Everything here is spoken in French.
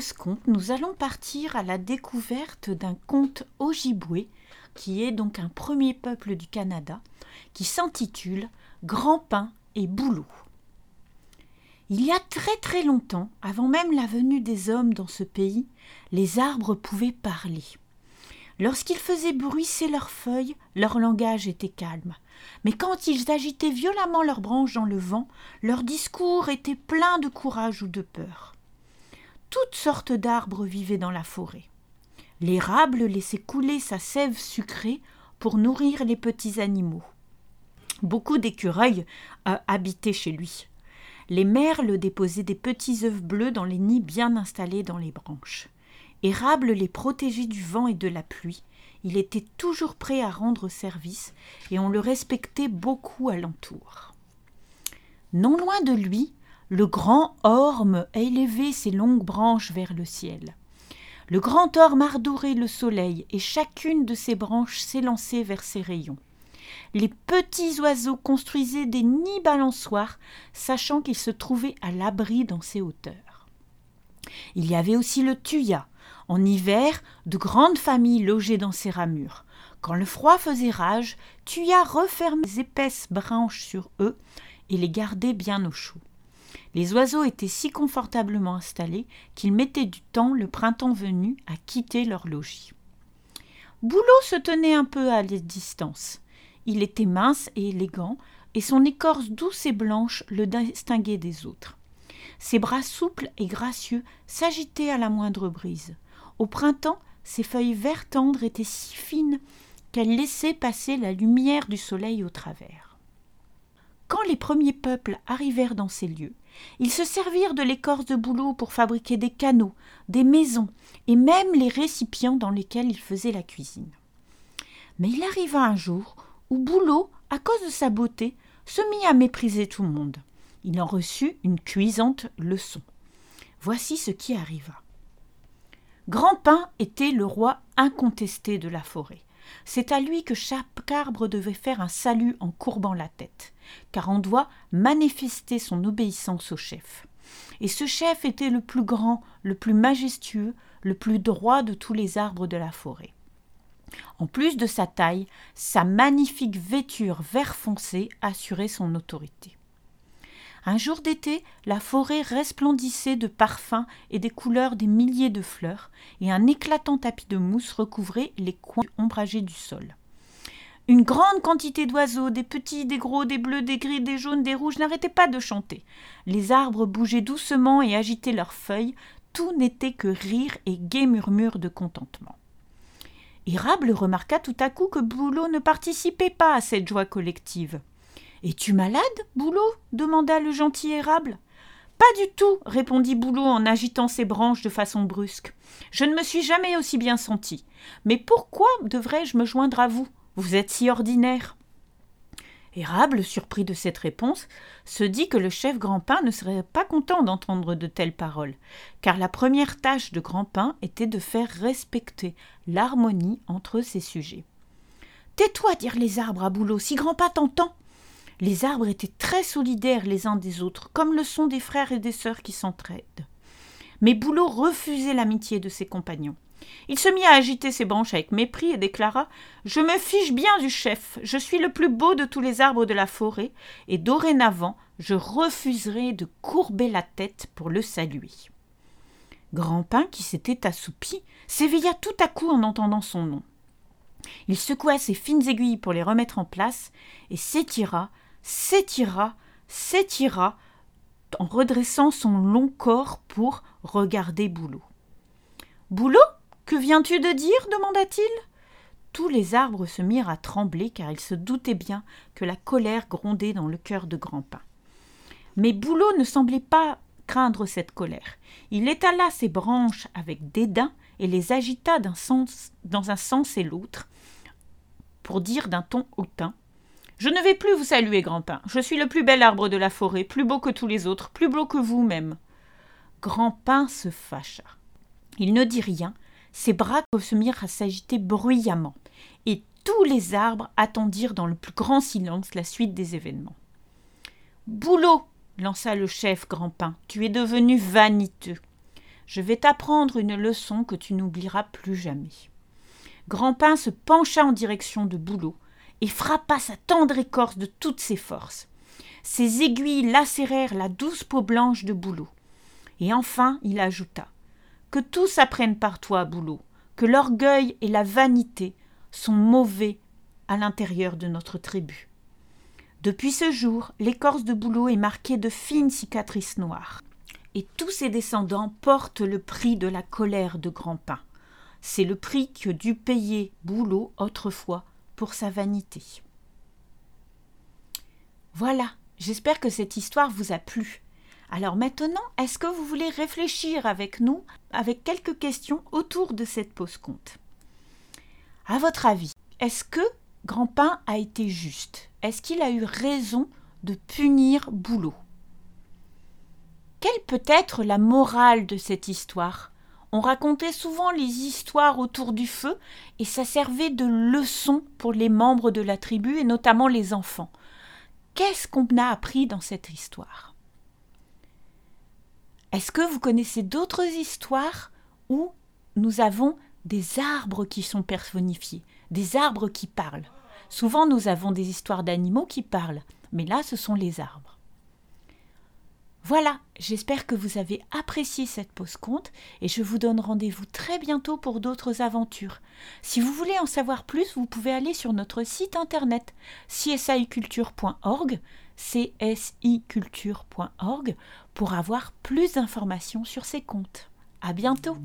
ce conte, nous allons partir à la découverte d'un conte Ojibwe, qui est donc un premier peuple du Canada, qui s'intitule Grand Pain et Boulot. Il y a très très longtemps, avant même la venue des hommes dans ce pays, les arbres pouvaient parler. Lorsqu'ils faisaient bruisser leurs feuilles, leur langage était calme. Mais quand ils agitaient violemment leurs branches dans le vent, leur discours était plein de courage ou de peur. Toutes sortes d'arbres vivaient dans la forêt. L'érable laissait couler sa sève sucrée pour nourrir les petits animaux. Beaucoup d'écureuils euh, habitaient chez lui. Les merles déposaient des petits œufs bleus dans les nids bien installés dans les branches. Érable les protégeait du vent et de la pluie. Il était toujours prêt à rendre service et on le respectait beaucoup alentour. Non loin de lui, le grand orme élevait ses longues branches vers le ciel. Le grand orme ardorait le soleil et chacune de ses branches s'élançait vers ses rayons. Les petits oiseaux construisaient des nids balançoires, sachant qu'ils se trouvaient à l'abri dans ces hauteurs. Il y avait aussi le tuya, en hiver, de grandes familles logeaient dans ces ramures. Quand le froid faisait rage, Tuya refermait les épaisses branches sur eux et les gardait bien au chaud. Les oiseaux étaient si confortablement installés qu'ils mettaient du temps, le printemps venu, à quitter leur logis. Boulot se tenait un peu à distance. Il était mince et élégant, et son écorce douce et blanche le distinguait des autres. Ses bras souples et gracieux s'agitaient à la moindre brise. Au printemps, ses feuilles vert tendres étaient si fines qu'elles laissaient passer la lumière du soleil au travers. Quand les premiers peuples arrivèrent dans ces lieux, ils se servirent de l'écorce de bouleau pour fabriquer des canaux, des maisons et même les récipients dans lesquels ils faisaient la cuisine. Mais il arriva un jour où Boulot, à cause de sa beauté, se mit à mépriser tout le monde. Il en reçut une cuisante leçon. Voici ce qui arriva. Grand Pin était le roi incontesté de la forêt. C'est à lui que chaque arbre devait faire un salut en courbant la tête, car on doit manifester son obéissance au chef. Et ce chef était le plus grand, le plus majestueux, le plus droit de tous les arbres de la forêt. En plus de sa taille, sa magnifique vêture vert foncé assurait son autorité. Un jour d'été, la forêt resplendissait de parfums et des couleurs des milliers de fleurs, et un éclatant tapis de mousse recouvrait les coins ombragés du sol. Une grande quantité d'oiseaux, des petits, des gros, des bleus, des gris, des jaunes, des rouges, n'arrêtaient pas de chanter. Les arbres bougeaient doucement et agitaient leurs feuilles, tout n'était que rire et gais murmures de contentement. Érable remarqua tout à coup que Boulot ne participait pas à cette joie collective. Es-tu malade, Boulot demanda le gentil érable. Pas du tout, répondit Boulot en agitant ses branches de façon brusque. Je ne me suis jamais aussi bien senti. Mais pourquoi devrais-je me joindre à vous? Vous êtes si ordinaire. Érable, surpris de cette réponse, se dit que le chef Grandpin ne serait pas content d'entendre de telles paroles, car la première tâche de Grandpin était de faire respecter l'harmonie entre ses sujets. Tais-toi, dirent les arbres à Boulot, si Grandpin t'entend. Les arbres étaient très solidaires les uns des autres, comme le sont des frères et des sœurs qui s'entraident. Mais Boulot refusait l'amitié de ses compagnons. Il se mit à agiter ses branches avec mépris et déclara Je me fiche bien du chef, je suis le plus beau de tous les arbres de la forêt, et dorénavant je refuserai de courber la tête pour le saluer. Grand Pain, qui s'était assoupi, s'éveilla tout à coup en entendant son nom. Il secoua ses fines aiguilles pour les remettre en place et s'étira s'étira, s'étira, en redressant son long corps pour regarder Boulot. Boulot, que viens-tu de dire? demanda-t-il. Tous les arbres se mirent à trembler car ils se doutaient bien que la colère grondait dans le cœur de Grandpin. Mais Boulot ne semblait pas craindre cette colère. Il étala ses branches avec dédain et les agita dans un sens et l'autre, pour dire d'un ton hautain je ne vais plus vous saluer, Grand-Pin. Je suis le plus bel arbre de la forêt, plus beau que tous les autres, plus beau que vous-même. Grand-Pin se fâcha. Il ne dit rien, ses bras se mirent à s'agiter bruyamment, et tous les arbres attendirent dans le plus grand silence la suite des événements. Boulot lança le chef Grand-Pin, tu es devenu vaniteux. Je vais t'apprendre une leçon que tu n'oublieras plus jamais. Grandpin se pencha en direction de Boulot et frappa sa tendre écorce de toutes ses forces. Ses aiguilles lacérèrent la douce peau blanche de Boulot. Et enfin il ajouta Que tous apprennent par toi, Boulot, que l'orgueil et la vanité sont mauvais à l'intérieur de notre tribu. Depuis ce jour, l'écorce de Boulot est marquée de fines cicatrices noires. Et tous ses descendants portent le prix de la colère de Grandpin. C'est le prix que dut payer Boulot autrefois pour sa vanité. Voilà, j'espère que cette histoire vous a plu. Alors maintenant, est-ce que vous voulez réfléchir avec nous, avec quelques questions autour de cette pause compte? À votre avis, est-ce que Grandpin a été juste? Est-ce qu'il a eu raison de punir Boulot? Quelle peut être la morale de cette histoire? On racontait souvent les histoires autour du feu et ça servait de leçon pour les membres de la tribu et notamment les enfants. Qu'est-ce qu'on a appris dans cette histoire? Est-ce que vous connaissez d'autres histoires où nous avons des arbres qui sont personnifiés, des arbres qui parlent? Souvent nous avons des histoires d'animaux qui parlent, mais là ce sont les arbres. Voilà, j'espère que vous avez apprécié cette pause compte et je vous donne rendez-vous très bientôt pour d'autres aventures. Si vous voulez en savoir plus, vous pouvez aller sur notre site internet csiculture.org, csiculture.org pour avoir plus d'informations sur ces comptes. À bientôt.